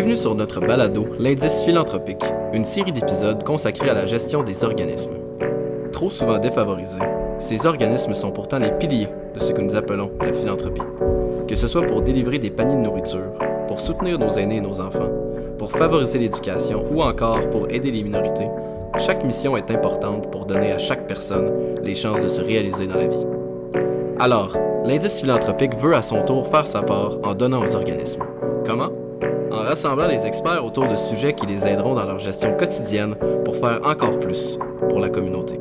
Bienvenue sur notre balado, l'indice philanthropique, une série d'épisodes consacrés à la gestion des organismes. Trop souvent défavorisés, ces organismes sont pourtant les piliers de ce que nous appelons la philanthropie. Que ce soit pour délivrer des paniers de nourriture, pour soutenir nos aînés et nos enfants, pour favoriser l'éducation ou encore pour aider les minorités, chaque mission est importante pour donner à chaque personne les chances de se réaliser dans la vie. Alors, l'indice philanthropique veut à son tour faire sa part en donnant aux organismes. Comment? En rassemblant les experts autour de sujets qui les aideront dans leur gestion quotidienne pour faire encore plus pour la communauté.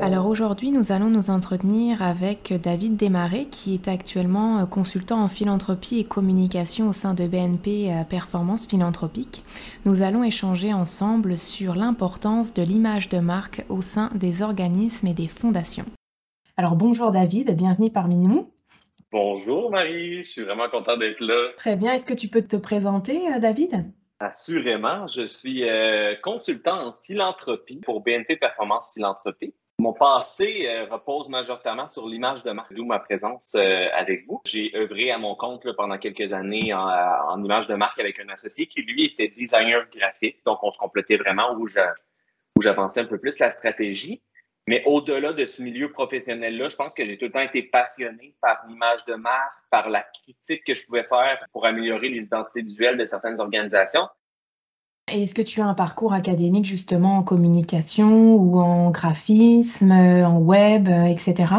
Alors aujourd'hui, nous allons nous entretenir avec David Desmarais, qui est actuellement euh, consultant en philanthropie et communication au sein de BNP euh, Performance Philanthropique. Nous allons échanger ensemble sur l'importance de l'image de marque au sein des organismes et des fondations. Alors bonjour David, bienvenue parmi nous. Bonjour Marie, je suis vraiment content d'être là. Très bien, est-ce que tu peux te présenter euh, David? Assurément, je suis consultant en philanthropie pour BNP Performance Philanthropie. Mon passé euh, repose majoritairement sur l'image de marque, d'où ma présence euh, avec vous. J'ai œuvré à mon compte pendant quelques années en, image de marque avec un associé qui, lui, était designer graphique. Donc, on se complétait vraiment où j'avançais un peu plus la stratégie. Mais au-delà de ce milieu professionnel-là, je pense que j'ai tout le temps été passionné par l'image de marque, par la critique que je pouvais faire pour améliorer les identités visuelles de certaines organisations. Est-ce que tu as un parcours académique justement en communication ou en graphisme, en web, etc.?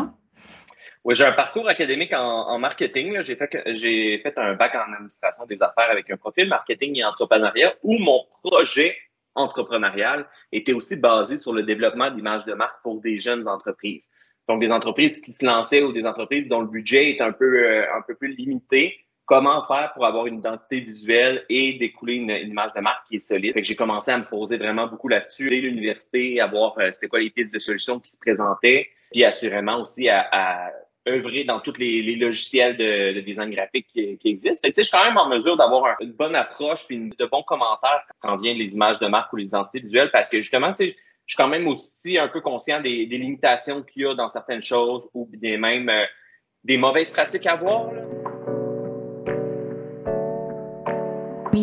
Oui, j'ai un parcours académique en, marketing. J'ai fait, j'ai fait un bac en administration des affaires avec un profil marketing et entrepreneuriat où mon projet entrepreneurial était aussi basé sur le développement d'images de marque pour des jeunes entreprises. Donc, des entreprises qui se lançaient ou des entreprises dont le budget est un peu, euh, un peu plus limité, comment faire pour avoir une identité visuelle et découler une, image de marque qui est solide? j'ai commencé à me poser vraiment beaucoup là-dessus dès l'université, à voir euh, c'était quoi les pistes de solutions qui se présentaient, puis assurément aussi à, œuvrer dans tous les, logiciels de, design graphique qui, existent. je suis quand même en mesure d'avoir une bonne approche puis de bons commentaires quand vient les images de marque ou les identités visuelles parce que justement, tu sais, je suis quand même aussi un peu conscient des, limitations qu'il y a dans certaines choses ou des même euh, des mauvaises pratiques à avoir.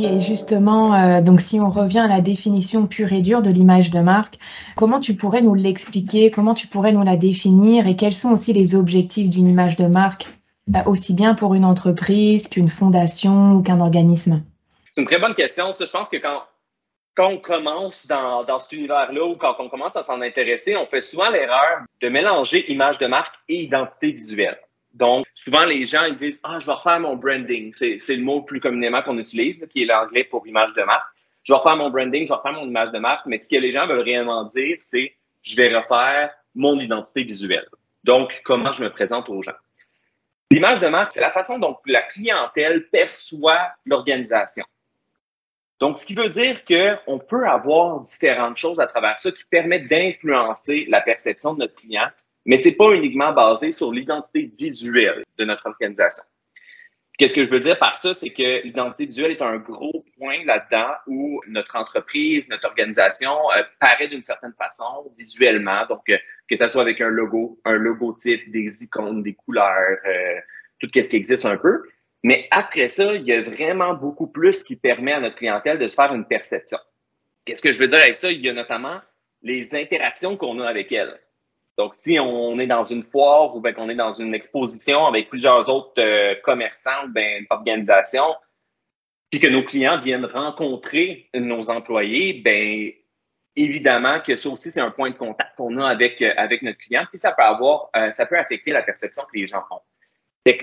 Et justement, euh, donc si on revient à la définition pure et dure de l'image de marque, comment tu pourrais nous l'expliquer, comment tu pourrais nous la définir? Et quels sont aussi les objectifs d'une image de marque, euh, aussi bien pour une entreprise qu'une fondation ou qu'un organisme? C'est une très bonne question. je pense que quand, on commence dans cet univers-là ou quand on commence à s'en intéresser, on fait souvent l'erreur de mélanger image de marque et identité visuelle. Donc, souvent, les gens ils disent Ah, je vais refaire mon branding. C'est le mot plus communément qu'on utilise, qui est l'anglais pour image de marque. Je vais refaire mon branding, je vais refaire mon image de marque, mais ce que les gens veulent réellement dire, c'est je vais refaire mon identité visuelle. Donc, comment je me présente aux gens. L'image de marque, c'est la façon dont la clientèle perçoit l'organisation. Donc, ce qui veut dire qu'on peut avoir différentes choses à travers ça qui permettent d'influencer la perception de notre client mais c'est pas uniquement basé sur l'identité visuelle de notre organisation. Qu'est-ce que je veux dire par ça? C'est que l'identité visuelle est un gros point là-dedans où notre entreprise, notre organisation euh, paraît d'une certaine façon visuellement. Donc, euh, que ce soit avec un logo, un logotype, des icônes, des couleurs, euh, tout ce qui existe un peu. Mais après ça, il y a vraiment beaucoup plus qui permet à notre clientèle de se faire une perception. Qu'est-ce que je veux dire avec ça? Il y a notamment les interactions qu'on a avec elle. Donc, si on est dans une foire ou bien qu'on est dans une exposition avec plusieurs autres euh, commerçants ou bien organisations, puis que nos clients viennent rencontrer nos employés, ben évidemment que ça aussi, c'est un point de contact qu'on a avec, euh, avec notre client, puis ça peut avoir, euh, ça peut affecter la perception que les gens font.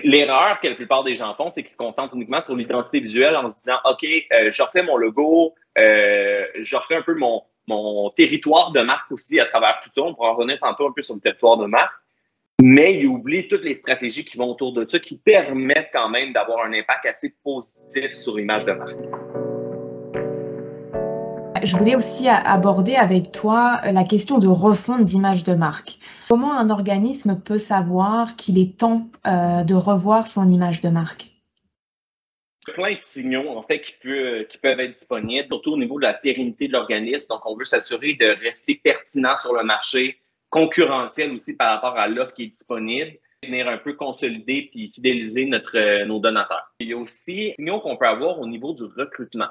L'erreur que la plupart des gens font, c'est qu'ils se concentrent uniquement sur l'identité visuelle en se disant, OK, je refais mon logo, je refais un peu mon, mon territoire de marque aussi à travers tout ça. On pourra revenir tantôt un peu sur le territoire de marque. Mais il oublie toutes les stratégies qui vont autour de ça, qui permettent quand même d'avoir un impact assez positif sur l'image de marque. Je voulais aussi aborder avec toi la question de refonte d'image de marque. Comment un organisme peut savoir qu'il est temps euh, de revoir son image de marque? Plein de signaux en fait qui, peuvent être disponibles, surtout au niveau de la pérennité de l'organisme. Donc, on veut s'assurer de rester pertinent sur le marché, concurrentiel aussi par rapport à l'offre qui est disponible. venir un peu consolider puis fidéliser notre, nos donateurs. Il y a aussi des signaux qu'on peut avoir au niveau du recrutement.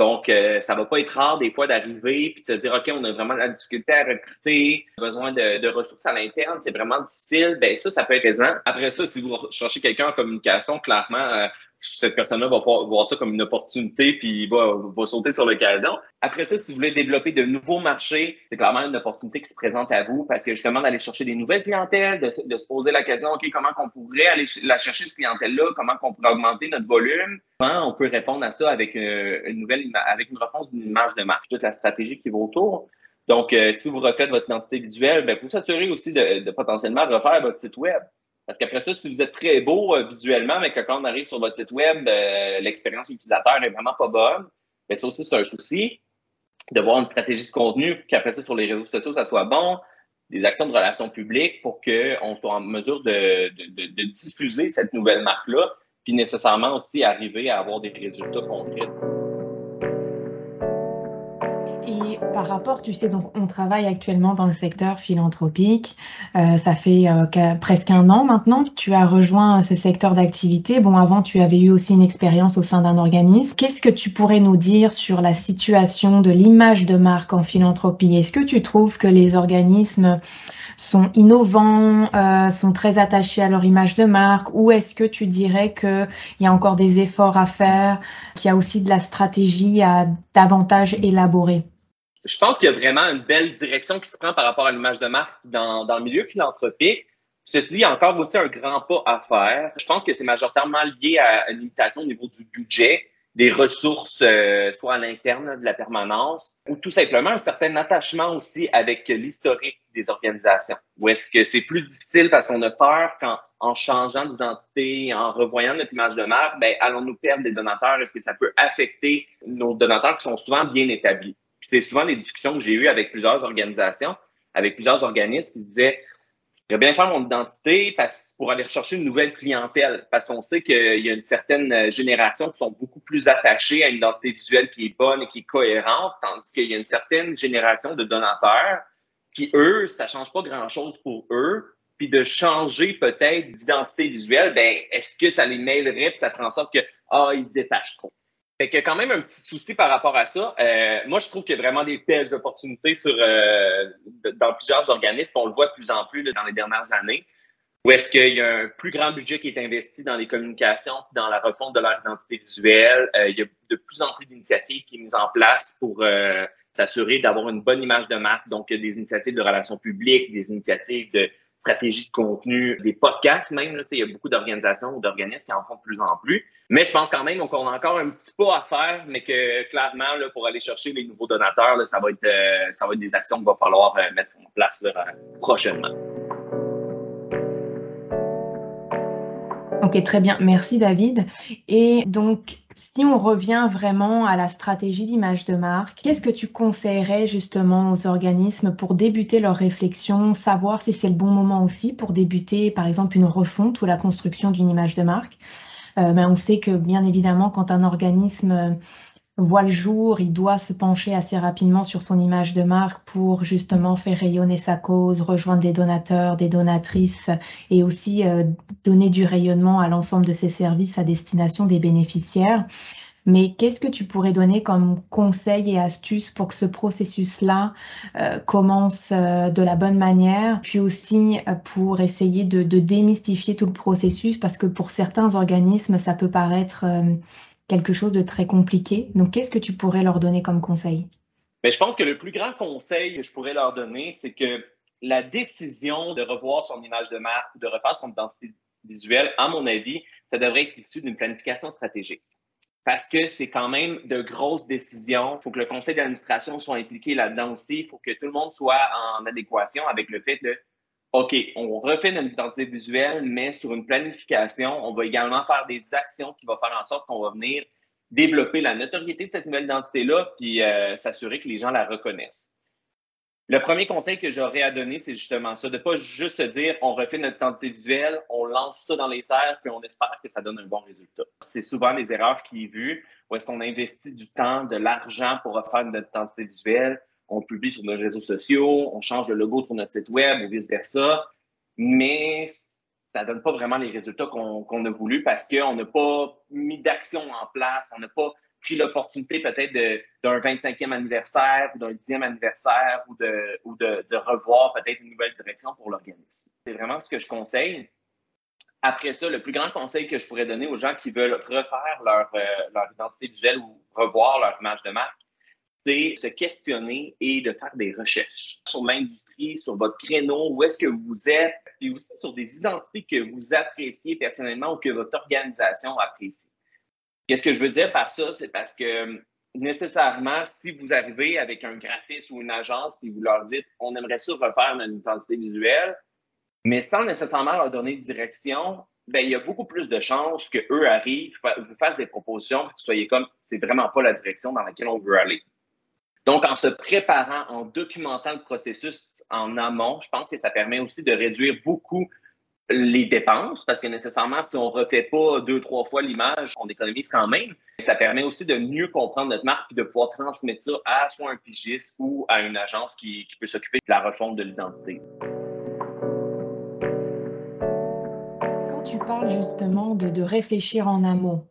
Donc, euh, ça va pas être rare des fois d'arriver puis de se dire, OK, on a vraiment la difficulté à recruter, besoin de, ressources à l'interne, c'est vraiment difficile. Ben ça, ça peut être présent. Après ça, si vous cherchez quelqu'un en communication, clairement, euh, cette personne-là va voir ça comme une opportunité puis va, va sauter sur l'occasion. Après ça, si vous voulez développer de nouveaux marchés, c'est clairement une opportunité qui se présente à vous parce que justement d'aller chercher des nouvelles clientèles, de, se poser la question, OK, comment qu'on pourrait aller la chercher, cette clientèle-là, comment qu'on pourrait augmenter notre volume, comment on peut répondre à ça avec euh, une nouvelle, avec une réponse d'une image de marque, toute la stratégie qui va autour. Donc, euh, si vous refaites votre identité visuelle, ben, vous s'assurer aussi de, de potentiellement refaire votre site web. Parce qu'après ça, si vous êtes très beau euh, visuellement, mais que quand on arrive sur votre site web, euh, l'expérience utilisateur n'est vraiment pas bonne, mais ben, ça aussi, c'est un souci. De voir une stratégie de contenu, qu'après ça, sur les réseaux sociaux, ça soit bon, des actions de relations publiques pour qu'on soit en mesure de diffuser cette nouvelle marque-là, puis nécessairement aussi arriver à avoir des résultats concrets. Par rapport, tu sais, donc on travaille actuellement dans le secteur philanthropique. Euh, ça fait euh, presque un an maintenant que tu as rejoint ce secteur d'activité. Bon, avant, tu avais eu aussi une expérience au sein d'un organisme. Qu'est-ce que tu pourrais nous dire sur la situation de l'image de marque en philanthropie? Est-ce que tu trouves que les organismes sont innovants, euh, sont très attachés à leur image de marque, ou est-ce que tu dirais qu'il y a encore des efforts à faire, qu'il y a aussi de la stratégie à davantage élaborer? Je pense qu'il y a vraiment une belle direction qui se prend par rapport à l'image de marque dans, dans le milieu philanthropique. Ceci dit, il y a encore aussi un grand pas à faire. Je pense que c'est majoritairement lié à une limitation au niveau du budget des ressources, euh, soit à l'interne de la permanence, ou tout simplement un certain attachement aussi avec l'historique des organisations. Ou est-ce que c'est plus difficile parce qu'on a peur qu'en en changeant d'identité, en revoyant notre image de marque, ben, allons-nous perdre des donateurs? Est-ce que ça peut affecter nos donateurs qui sont souvent bien établis? Puis c'est souvent des discussions que j'ai eues avec plusieurs organisations, avec plusieurs organismes qui se disaient je bien faire mon identité pour aller rechercher une nouvelle clientèle, parce qu'on sait qu'il y a une certaine euh, génération qui sont beaucoup plus attachées à une identité visuelle qui est bonne et qui est cohérente, tandis qu'il y a une certaine génération de donateurs qui, eux, ça change pas grand-chose pour eux, puis de changer peut-être d'identité visuelle, ben est-ce que ça les mêlerait, puis ça ferait en sorte que, ah, ils se détachent trop? Fait qu'il y a quand même un petit souci par rapport à ça. Euh, moi, je trouve qu'il y a vraiment des belles opportunités sur, euh, dans plusieurs organismes. On le voit de plus en plus dans les dernières années. Où est-ce qu'il y a un plus grand budget qui est investi dans les communications, dans la refonte de leur identité visuelle. Euh, il y a de plus en plus d'initiatives qui sont mises en place pour s'assurer d'avoir une bonne image de marque. Donc, des initiatives de relations publiques, des initiatives de stratégie de contenu, des podcasts même. Là, il y a beaucoup d'organisations ou d'organismes qui en font de plus en plus. Mais je pense quand même qu'on a encore un petit pas à faire, mais que clairement, là, pour aller chercher les nouveaux donateurs, là, ça, va être, euh, ça va être des actions qu'il va falloir euh, mettre en place prochainement. Ok, très bien. Merci David. Et donc, si on revient vraiment à la stratégie d'image de marque, qu'est-ce que tu conseillerais justement aux organismes pour débuter leur réflexion, savoir si c'est le bon moment aussi pour débuter par exemple une refonte ou la construction d'une image de marque? Euh, ben, On sait que bien évidemment quand un organisme voit le jour, il doit se pencher assez rapidement sur son image de marque pour justement faire rayonner sa cause, rejoindre des donateurs, des donatrices et aussi euh, donner du rayonnement à l'ensemble de ses services à destination des bénéficiaires. Mais qu'est-ce que tu pourrais donner comme conseils et astuces pour que ce processus-là euh, commence euh, de la bonne manière, puis aussi pour essayer de, démystifier tout le processus, parce que pour certains organismes, ça peut paraître quelque chose de très compliqué. Donc, qu'est-ce que tu pourrais leur donner comme conseil? Mais je pense que le plus grand conseil que je pourrais leur donner, c'est que la décision de revoir son image de marque ou de refaire son identité visuelle, à mon avis, ça devrait être issu d'une planification stratégique. Parce que c'est quand même de grosses décisions. Il faut que le conseil d'administration soit impliqué là-dedans aussi. Il faut que tout le monde soit en adéquation avec le fait de OK, on refait notre identité visuelle, mais sur une planification, on va également faire des actions qui vont faire en sorte qu'on va venir développer la notoriété de cette nouvelle identité-là, puis euh, s'assurer que les gens la reconnaissent. Le premier conseil que j'aurais à donner, c'est justement ça, de ne pas juste se dire on refait notre identité visuelle, on lance ça dans les airs, puis on espère que ça donne un bon résultat. C'est souvent les erreurs qui est vues, où est-ce qu'on investit du temps, de l'argent pour refaire notre identité visuelle, on publie sur nos réseaux sociaux, on change le logo sur notre site web ou vice-versa. Mais ça donne pas vraiment les résultats qu'on a voulu parce qu'on n'a pas mis d'action en place, on n'a pas pris l'opportunité peut-être d'un 25e anniversaire ou d'un 10e anniversaire ou de, ou revoir peut-être une nouvelle direction pour l'organisme. C'est vraiment ce que je conseille. Après ça, le plus grand conseil que je pourrais donner aux gens qui veulent refaire leur, euh, leur identité visuelle ou revoir leur image de marque, c'est se questionner et de faire des recherches sur l'industrie, sur votre créneau, où est-ce que vous êtes, et aussi sur des identités que vous appréciez personnellement ou que votre organisation apprécie. Qu'est-ce que je veux dire par ça? C'est parce que nécessairement, si vous arrivez avec un graphiste ou une agence et vous leur dites on aimerait ça refaire notre identité visuelle, mais sans nécessairement leur donner de direction, ben, il y a beaucoup plus de chances qu'eux arrivent, vous fassent des propositions, que vous soyez comme c'est vraiment pas la direction dans laquelle on veut aller. Donc, en se préparant, en documentant le processus en amont, je pense que ça permet aussi de réduire beaucoup les dépenses, parce que nécessairement, si on ne refait pas deux, trois fois l'image, on économise quand même. Ça permet aussi de mieux comprendre notre marque et de pouvoir transmettre ça à soit un pigiste ou à une agence qui, qui peut s'occuper de la refonte de l'identité. Quand tu parles justement de, de réfléchir en amont,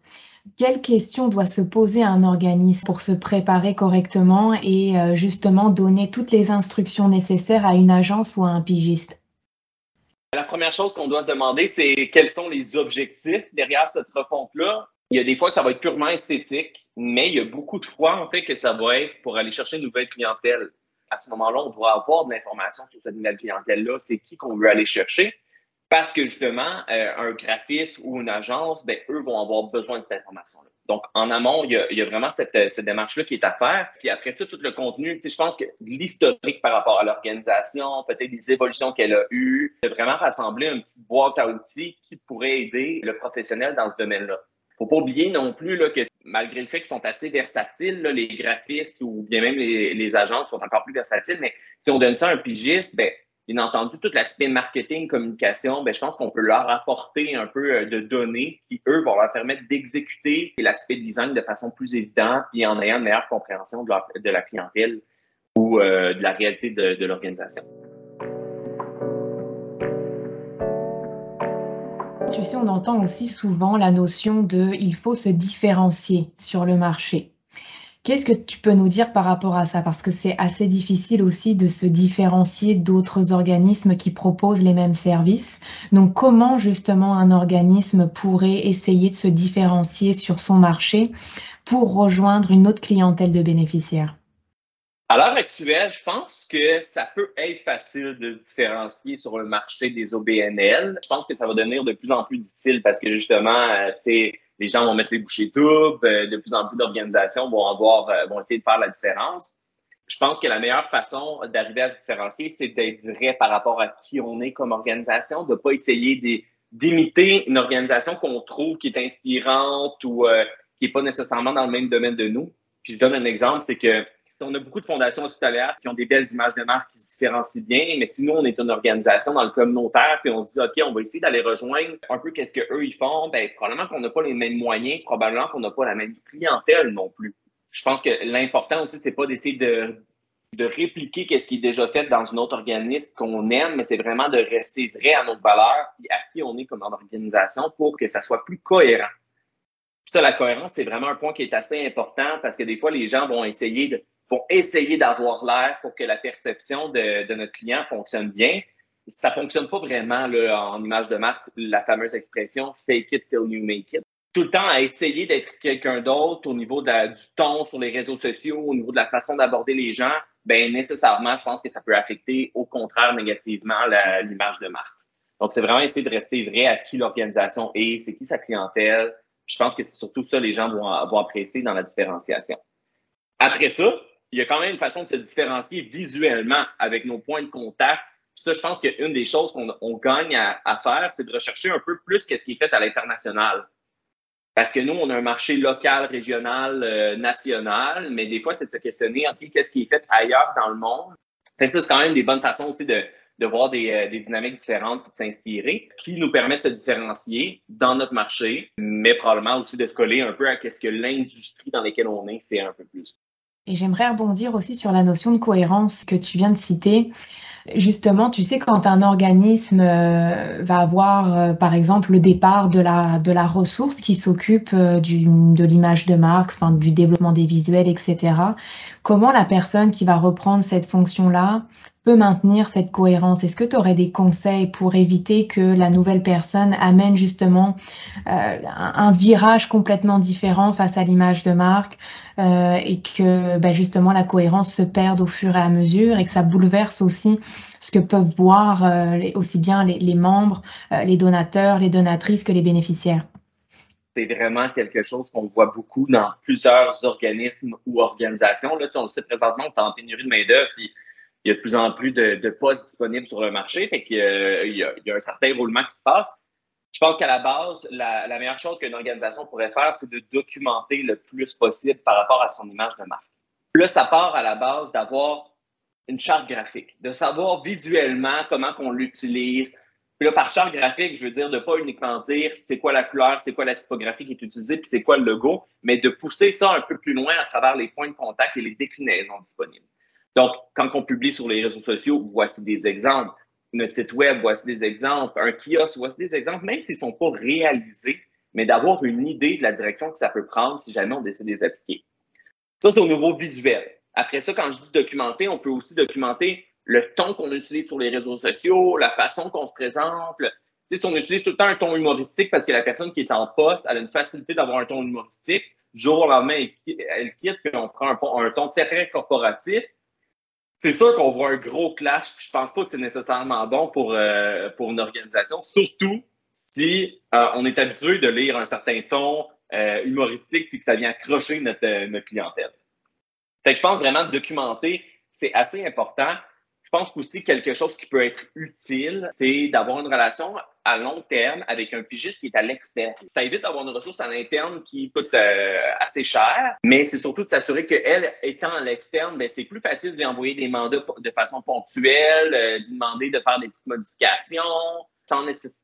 quelles questions doit se poser un organisme pour se préparer correctement et euh, justement donner toutes les instructions nécessaires à une agence ou à un pigiste? La première chose qu'on doit se demander, c'est quels sont les objectifs derrière cette refonte-là. Il y a des fois, ça va être purement esthétique, mais il y a beaucoup de fois, en fait, que ça va être pour aller chercher une nouvelle clientèle. À ce moment-là, on doit avoir de l'information sur cette nouvelle clientèle-là. C'est qui qu'on veut aller chercher. Parce que justement, euh, un graphiste ou une agence, ben, eux vont avoir besoin de cette information-là. Donc, en amont, il y a, il y a vraiment cette, cette démarche-là qui est à faire. Puis après ça, tout le contenu, je pense que l'historique par rapport à l'organisation, peut-être des évolutions qu'elle a eues, de vraiment rassembler une petite boîte à outils qui pourrait aider le professionnel dans ce domaine-là. Faut pas oublier non plus là, que malgré le fait qu'ils sont assez versatiles, là, les graphistes ou bien même les, les agences sont encore plus versatiles, mais si on donne ça à un pigiste, ben, bien entendu, tout l'aspect marketing, communication, ben, je pense qu'on peut leur apporter un peu euh, de données qui, eux, vont leur permettre d'exécuter l'aspect design de façon plus évidente et en ayant une meilleure compréhension de, la clientèle ou euh, de la réalité de, de l'organisation. Tu sais, on entend aussi souvent la notion de il faut se différencier sur le marché. Qu'est-ce que tu peux nous dire par rapport à ça? Parce que c'est assez difficile aussi de se différencier d'autres organismes qui proposent les mêmes services. Donc, comment justement un organisme pourrait essayer de se différencier sur son marché pour rejoindre une autre clientèle de bénéficiaires? À l'heure actuelle, je pense que ça peut être facile de se différencier sur le marché des OBNL. Je pense que ça va devenir de plus en plus difficile parce que justement, euh, tu sais, les gens vont mettre les bouchées doubles, euh, de plus en plus d'organisations vont avoir, euh, vont essayer de faire la différence. Je pense que la meilleure façon d'arriver à se différencier, c'est d'être vrai par rapport à qui on est comme organisation, de pas essayer d'imiter une organisation qu'on trouve qui est inspirante ou euh, qui est pas nécessairement dans le même domaine de nous. Puis je donne un exemple, c'est que on a beaucoup de fondations hospitalières qui ont des belles images de marque qui se différencient bien, mais si nous, on est une organisation dans le communautaire, puis on se dit, OK, on va essayer d'aller rejoindre un peu qu'est-ce qu'eux, ils font, ben, probablement qu'on n'a pas les mêmes moyens, probablement qu'on n'a pas la même clientèle non plus. Je pense que l'important aussi, c'est pas d'essayer de, de répliquer qu'est-ce qui est déjà fait dans une autre organisme qu'on aime, mais c'est vraiment de rester vrai à notre valeur et à qui on est comme organisation pour que ça soit plus cohérent. Puis la cohérence, c'est vraiment un point qui est assez important parce que des fois, les gens vont essayer de pour essayer d'avoir l'air pour que la perception de, de, notre client fonctionne bien. Ça fonctionne pas vraiment là, en image de marque, la fameuse expression fake it till you make it. Tout le temps à essayer d'être quelqu'un d'autre au niveau du ton sur les réseaux sociaux, au niveau de la façon d'aborder les gens, ben nécessairement, je pense que ça peut affecter au contraire négativement l'image de marque. Donc, c'est vraiment essayer de rester vrai à qui l'organisation est, c'est qui sa clientèle. Je pense que c'est surtout ça les gens vont, vont apprécier dans la différenciation. Après ça, il y a quand même une façon de se différencier visuellement avec nos points de contact. Ça, je pense qu'une des choses qu'on gagne à, faire, c'est de rechercher un peu plus ce qui est fait à l'international. Parce que nous, on a un marché local, régional, euh, national, mais des fois, c'est de se questionner, OK, qu'est-ce qui est fait ailleurs dans le monde? Ça, c'est quand même des bonnes façons aussi de, voir des, euh, des dynamiques différentes et de s'inspirer, qui nous permettent de se différencier dans notre marché, mais probablement aussi de se coller un peu à ce que l'industrie dans laquelle on est fait un peu plus. Et j'aimerais rebondir aussi sur la notion de cohérence que tu viens de citer. Justement, tu sais, quand un organisme euh, va avoir, euh, par exemple, le départ de la, de la ressource qui s'occupe euh, de l'image de marque, enfin, du développement des visuels, etc., comment la personne qui va reprendre cette fonction-là peut maintenir cette cohérence? Est-ce que tu aurais des conseils pour éviter que la nouvelle personne amène justement un, virage complètement différent face à l'image de marque et que ben, justement la cohérence se perde au fur et à mesure et que ça bouleverse aussi ce que peuvent voir euh, aussi bien les, membres, euh, les donateurs, les donatrices que les bénéficiaires? C'est vraiment quelque chose qu'on voit beaucoup dans plusieurs organismes ou organisations. Là, on le sait présentement, on est en pénurie de main-d'œuvre, il y a de plus en plus de, postes disponibles sur le marché, fait qu'il y, y, a un certain roulement qui se passe. Je pense qu'à la base, la, la meilleure chose qu'une organisation pourrait faire, c'est de documenter le plus possible par rapport à son image de marque. Là, ça part à la base d'avoir une charte graphique, de savoir visuellement comment qu'on l'utilise. Puis là, par charte graphique, je veux dire de pas uniquement dire c'est quoi la couleur, c'est quoi la typographie qui est utilisée, puis c'est quoi le logo, mais de pousser ça un peu plus loin à travers les points de contact et les déclinaisons disponibles. Donc, quand on publie sur les réseaux sociaux, voici des exemples. Notre site web, voici des exemples. Un kiosque, voici des exemples, même s'ils ne sont pas réalisés, mais d'avoir une idée de la direction que ça peut prendre si jamais on décide de les appliquer. Ça, c'est au niveau visuel. Après ça, quand je dis documenter, on peut aussi documenter le ton qu'on utilise sur les réseaux sociaux, la façon qu'on se présente. si on utilise tout le temps un ton humoristique parce que la personne qui est en poste, elle a une facilité d'avoir un ton humoristique, du jour au lendemain, elle, quitte, puis on prend un, ton très corporatif. C'est sûr qu'on voit un gros clash, puis je pense pas que c'est nécessairement bon pour, euh, pour une organisation, surtout si euh, on est habitué de lire un certain ton euh, humoristique puis que ça vient accrocher notre, notre clientèle. Fait que je pense vraiment documenter, c'est assez important. Je pense qu'aussi quelque chose qui peut être utile, c'est d'avoir une relation à long terme avec un pigiste qui est à l'externe. Ça évite d'avoir une ressource à l'interne qui coûte euh, assez cher, mais c'est surtout de s'assurer qu'elle, étant à l'externe, ben, c'est plus facile de lui envoyer des mandats de façon ponctuelle, euh, d'y demander de faire des petites modifications,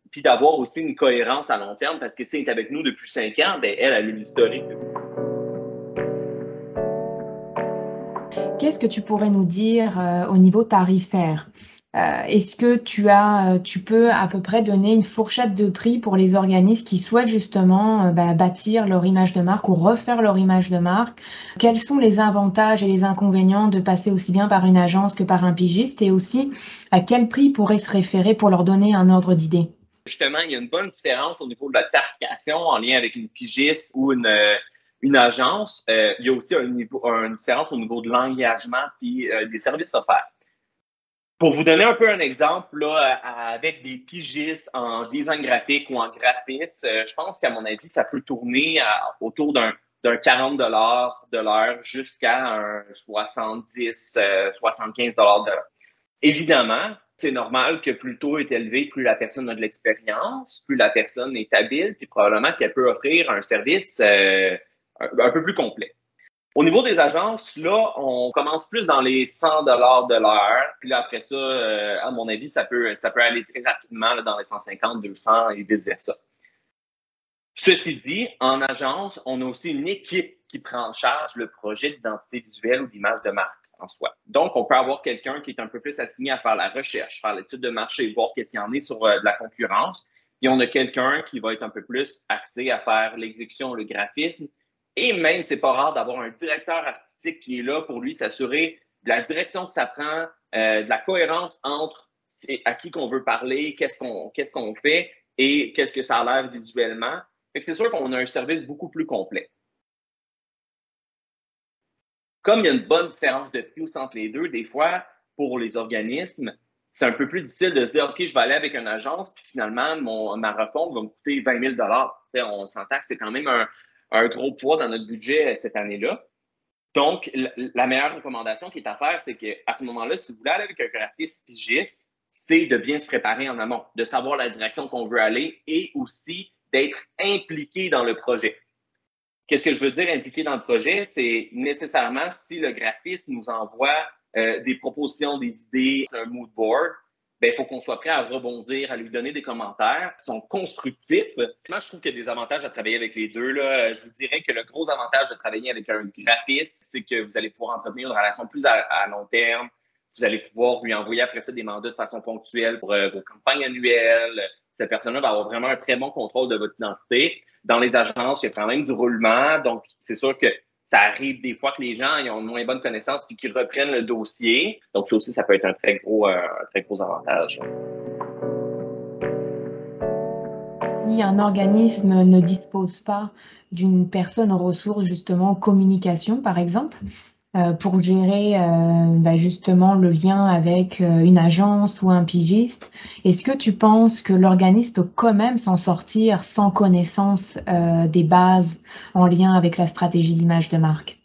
puis d'avoir aussi une cohérence à long terme parce que si elle est avec nous depuis cinq ans, ben, elle a l'historique. Qu'est-ce que tu pourrais nous dire euh, au niveau tarifaire? Euh, Est-ce que tu as, euh, tu peux à peu près donner une fourchette de prix pour les organismes qui souhaitent justement bah, bâtir leur image de marque ou refaire leur image de marque? Quels sont les avantages et les inconvénients de passer aussi bien par une agence que par un pigiste? Et aussi, à quel prix pourrait se référer pour leur donner un ordre d'idée? Justement, il y a une bonne différence au niveau de la tarification en lien avec une pigiste ou une une agence, euh, il y a aussi une différence au niveau de l'engagement et euh, des services offerts. Pour vous donner un peu un exemple, là, avec des pigistes en design graphique ou en graphisme, euh, je pense qu'à mon avis, ça peut tourner autour d'un 40 de l'heure jusqu'à un 70, 75 de l'heure. Évidemment, c'est normal que plus le taux est élevé, plus la personne a de l'expérience, plus la personne est habile, puis probablement qu'elle peut offrir un service un, peu plus complet. Au niveau des agences, là, on commence plus dans les 100 dollars de l'heure. Puis là, après ça, euh, à mon avis, ça peut, ça peut aller très rapidement dans les 150, 200 et vice-versa. Ceci dit, en agence, on a aussi une équipe qui prend en charge le projet d'identité visuelle ou d'image de marque en soi. Donc, on peut avoir quelqu'un qui est un peu plus assigné à faire la recherche, faire l'étude de marché, voir qu'est-ce qu'il y en est sur euh, de la concurrence. Puis on a quelqu'un qui va être un peu plus axé à faire l'exécution, le graphisme, et même, c'est pas rare d'avoir un directeur artistique qui est là pour lui s'assurer de la direction que ça prend, euh, de la cohérence entre à qui qu'on veut parler, qu'est-ce qu'on fait et qu'est-ce que ça a l'air visuellement. c'est sûr qu'on a un service beaucoup plus complet. Comme il y a une bonne différence de prix entre les deux, des fois, pour les organismes, c'est un peu plus difficile de se dire, OK, je vais aller avec une agence, puis finalement, mon, ma refonte va me coûter 20 000 On s'entend que c'est quand même un, un gros poids dans notre budget euh, cette année-là. Donc, la meilleure recommandation qui est à faire, c'est qu'à ce moment-là, si vous voulez aller avec un graphiste pigiste, c'est de bien se préparer en amont, de savoir la direction qu'on veut aller et aussi d'être impliqué dans le projet. Qu'est-ce que je veux dire impliqué dans le projet? C'est nécessairement si le graphiste nous envoie euh, des propositions, des idées, un mood board, il faut qu'on soit prêt à rebondir, à lui donner des commentaires qui sont constructifs. Moi, je trouve qu'il y a des avantages à travailler avec les deux. Là. Je vous dirais que le gros avantage de travailler avec un graphiste, c'est que vous allez pouvoir entretenir une relation plus à, long terme. Vous allez pouvoir lui envoyer après ça des mandats de façon ponctuelle pour vos campagnes annuelles. Cette personne-là va avoir vraiment un très bon contrôle de votre identité. Dans les agences, il y a quand même du roulement. Donc, c'est sûr que ça arrive des fois que les gens ils ont moins bonne connaissance puis qu'ils reprennent le dossier. Donc, ça aussi, ça peut être un très gros, un très gros avantage. Si un organisme ne dispose pas d'une personne ressource, justement, communication, par exemple, euh, pour gérer euh, bah, justement le lien avec euh, une agence ou un pigiste. Est-ce que tu penses que l'organisme peut quand même s'en sortir sans connaissance des bases en lien avec la stratégie d'image de marque?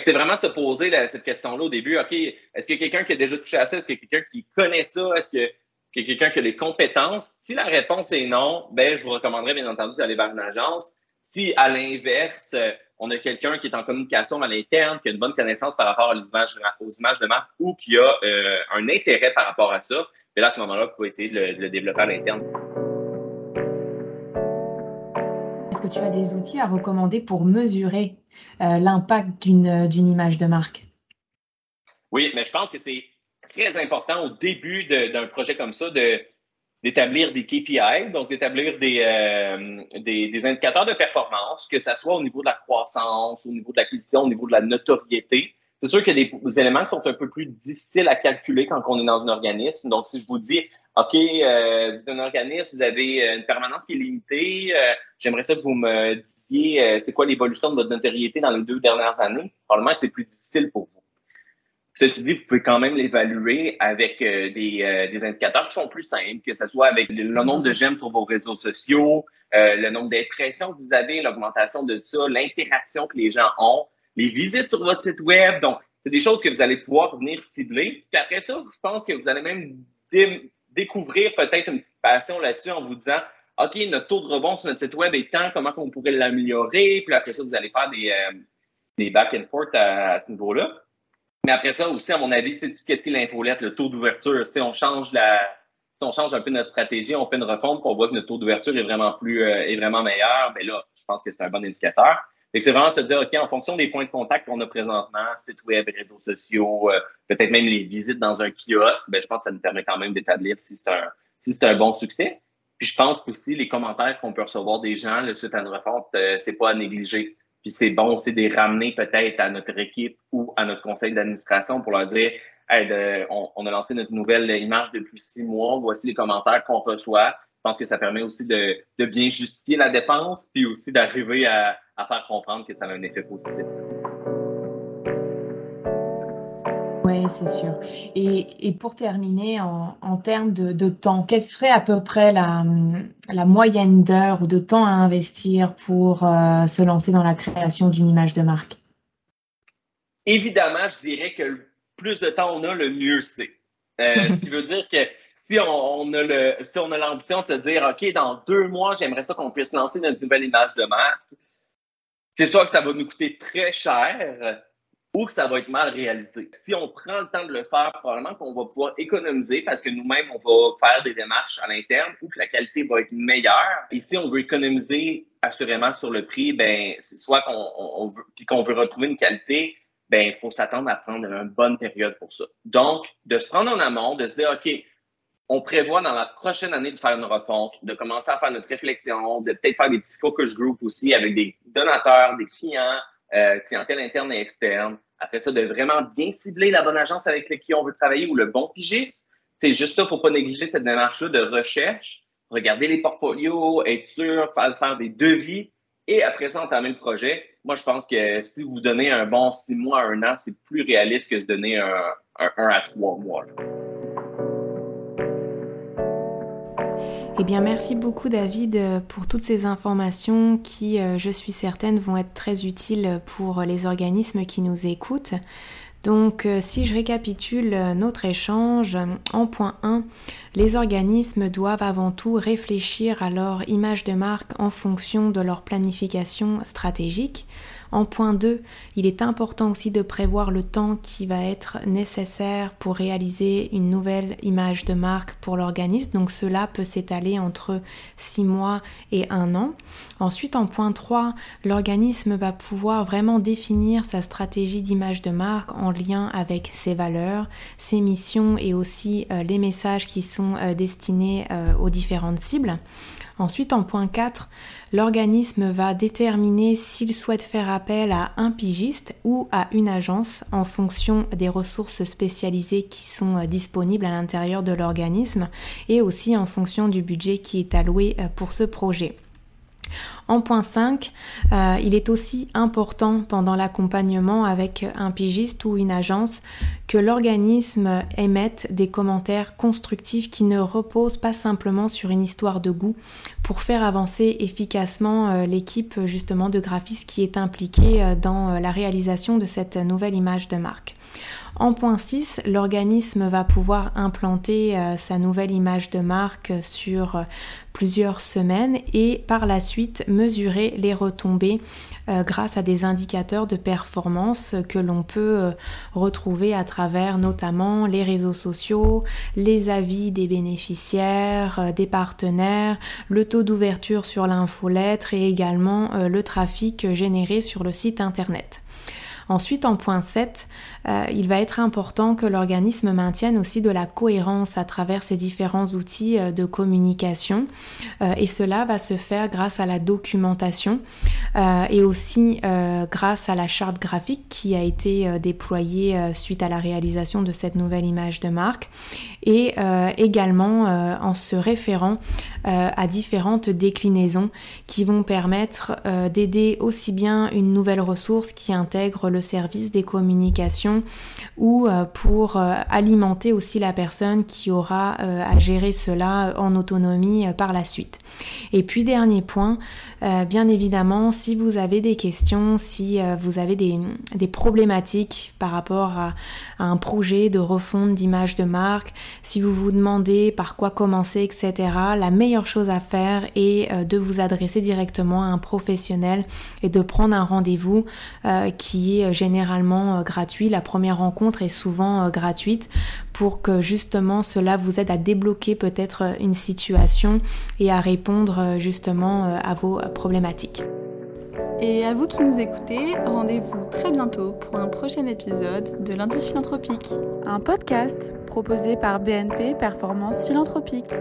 c'est vraiment de se poser cette question-là au début. OK, est-ce qu'il y a quelqu'un qui a déjà touché à ça? Est-ce qu'il y a quelqu'un qui connaît ça? Est-ce qu'il y a quelqu'un qui a les compétences? Si la réponse est non, ben, je vous recommanderais bien entendu d'aller vers une agence. Si à l'inverse, on a quelqu'un qui est en communication à l'interne, qui a une bonne connaissance par rapport aux images, aux images de marque ou qui a euh, un intérêt par rapport à ça, mais là, à ce moment-là, vous pouvez essayer de le, développer à l'interne. Est-ce que tu as des outils à recommander pour mesurer euh, l'impact d'une image de marque? Oui, mais je pense que c'est très important au début d'un projet comme ça de, d'établir des KPI, donc d'établir euh, des, des, indicateurs de performance, que ce soit au niveau de la croissance, au niveau de l'acquisition, au niveau de la notoriété. C'est sûr qu'il y a des, éléments qui sont un peu plus difficiles à calculer quand on est dans un organisme. Donc, si je vous dis, OK, euh, vous êtes un organisme, vous avez euh, une permanence qui est limitée, j'aimerais ça que vous me disiez c'est quoi l'évolution de votre notoriété dans les deux dernières années. Probablement que c'est plus difficile pour vous. Ceci dit, vous pouvez quand même l'évaluer avec euh, des, euh, des, indicateurs qui sont plus simples, que ce soit avec le, nombre de j'aime sur vos réseaux sociaux, euh, le nombre d'impressions que vous avez, l'augmentation de ça, l'interaction que les gens ont, les visites sur votre site web. Donc, c'est des choses que vous allez pouvoir venir cibler. Puis après ça, je pense que vous allez même découvrir peut-être une petite passion là-dessus en vous disant, OK, notre taux de rebond sur notre site web est tant, comment on pourrait l'améliorer? Puis après ça, vous allez faire des, des back and forth à ce niveau-là. Mais après ça aussi, à mon avis, qu'est-ce qui est l'infolette, le taux d'ouverture? Si on change la, si on change un peu notre stratégie, on fait une refonte, on voit que notre taux d'ouverture est vraiment plus, euh, est vraiment meilleur, ben là, je pense que c'est un bon indicateur. c'est vraiment de se dire, OK, en fonction des points de contact qu'on a présentement, site web, réseaux sociaux, euh, peut-être même les visites dans un kiosque, ben, je pense que ça nous permet quand même d'établir si c'est un, si c'est un bon succès. Puis je pense qu'aussi les commentaires qu'on peut recevoir des gens le suite à une refonte, euh, c'est pas à négliger. Puis c'est bon aussi de les ramener peut-être à notre équipe ou à notre conseil d'administration pour leur dire on, a lancé notre nouvelle image depuis six mois, voici les commentaires qu'on reçoit. Je pense que ça permet aussi de, bien justifier la dépense, puis aussi d'arriver à faire comprendre que ça a un effet positif. Oui, c'est sûr. Et, pour terminer, en, termes de, temps, quelle serait à peu près la, moyenne d'heures ou de temps à investir pour euh, se lancer dans la création d'une image de marque? Évidemment, je dirais que plus de temps on a, le mieux c'est. Euh, ce qui veut dire que si on, a le, si on a l'ambition de se dire, OK, dans deux mois, j'aimerais ça qu'on puisse lancer notre nouvelle image de marque, c'est sûr que ça va nous coûter très cher, ou que ça va être mal réalisé. Si on prend le temps de le faire, probablement qu'on va pouvoir économiser parce que nous-mêmes, on va faire des démarches à l'interne ou que la qualité va être meilleure. Et si on veut économiser assurément sur le prix, ben, c'est soit qu'on veut, puis qu'on veut retrouver une qualité, ben, il faut s'attendre à prendre une bonne période pour ça. Donc, de se prendre en amont, de se dire, OK, on prévoit dans la prochaine année de faire une refonte, de commencer à faire notre réflexion, de peut-être faire des petits focus groups aussi avec des donateurs, des clients, euh, clientèle interne et externe. Après ça, de vraiment bien cibler la bonne agence avec qui on veut travailler ou le bon pigiste. C'est juste ça, il ne faut pas négliger cette démarche-là de recherche, regarder les portfolios, être sûr, faire, des devis et après ça, entamer le projet. Moi, je pense que si vous donnez un bon six mois à un an, c'est plus réaliste que de donner un, un, un à trois mois. Eh bien, merci beaucoup David pour toutes ces informations qui, euh, je suis certaine, vont être très utiles pour les organismes qui nous écoutent. Donc, euh, si je récapitule notre échange, en point 1, les organismes doivent avant tout réfléchir à leur image de marque en fonction de leur planification stratégique. En point 2, il est important aussi de prévoir le temps qui va être nécessaire pour réaliser une nouvelle image de marque pour l'organisme. Donc cela peut s'étaler entre 6 mois et 1 an. Ensuite, en point 3, l'organisme va pouvoir vraiment définir sa stratégie d'image de marque en lien avec ses valeurs, ses missions et aussi euh, les messages qui sont euh, destinés euh, aux différentes cibles. Ensuite, en point 4, l'organisme va déterminer s'il souhaite faire appel à un pigiste ou à une agence en fonction des ressources spécialisées qui sont euh, disponibles à l'intérieur de l'organisme et aussi en fonction du budget qui est alloué euh, pour ce projet. En point 5, euh, il est aussi important pendant l'accompagnement avec un pigiste ou une agence que l'organisme émette des commentaires constructifs qui ne reposent pas simplement sur une histoire de goût pour faire avancer efficacement euh, l'équipe justement de graphistes qui est impliquée euh, dans la réalisation de cette nouvelle image de marque. En point 6, l'organisme va pouvoir implanter euh, sa nouvelle image de marque sur euh, plusieurs semaines et par la suite mesurer les retombées euh, grâce à des indicateurs de performance que l'on peut retrouver à travers notamment les réseaux sociaux, les avis des bénéficiaires, des partenaires, le taux d'ouverture sur l'infolettre et également le trafic généré sur le site internet. Ensuite, en point 7, euh, il va être important que l'organisme maintienne aussi de la cohérence à travers ses différents outils euh, de communication. Euh, et cela va se faire grâce à la documentation et aussi grâce à la charte graphique qui a été déployée suite à la réalisation de cette nouvelle image de marque et également en se référant à différentes déclinaisons qui vont permettre d'aider aussi bien une nouvelle ressource qui intègre le service des communications ou euh, pour euh, alimenter aussi la personne qui aura euh, à gérer cela en autonomie par la suite. Et puis dernier point, bien évidemment, si vous avez des questions, si vous avez des, problématiques par rapport à, un projet de refonte d'image de marque, si vous vous demandez par quoi commencer, etc., la meilleure chose à faire est de vous adresser directement à un professionnel et de prendre un rendez-vous qui est généralement gratuit. La première rencontre est souvent euh, gratuite pour que justement cela vous aide à débloquer peut-être euh, une situation et à répondre euh, justement à vos problématiques. Et à vous qui nous écoutez, rendez-vous très bientôt pour un prochain épisode de l'Indice philanthropique, un podcast proposé par BNP Performance Philanthropique.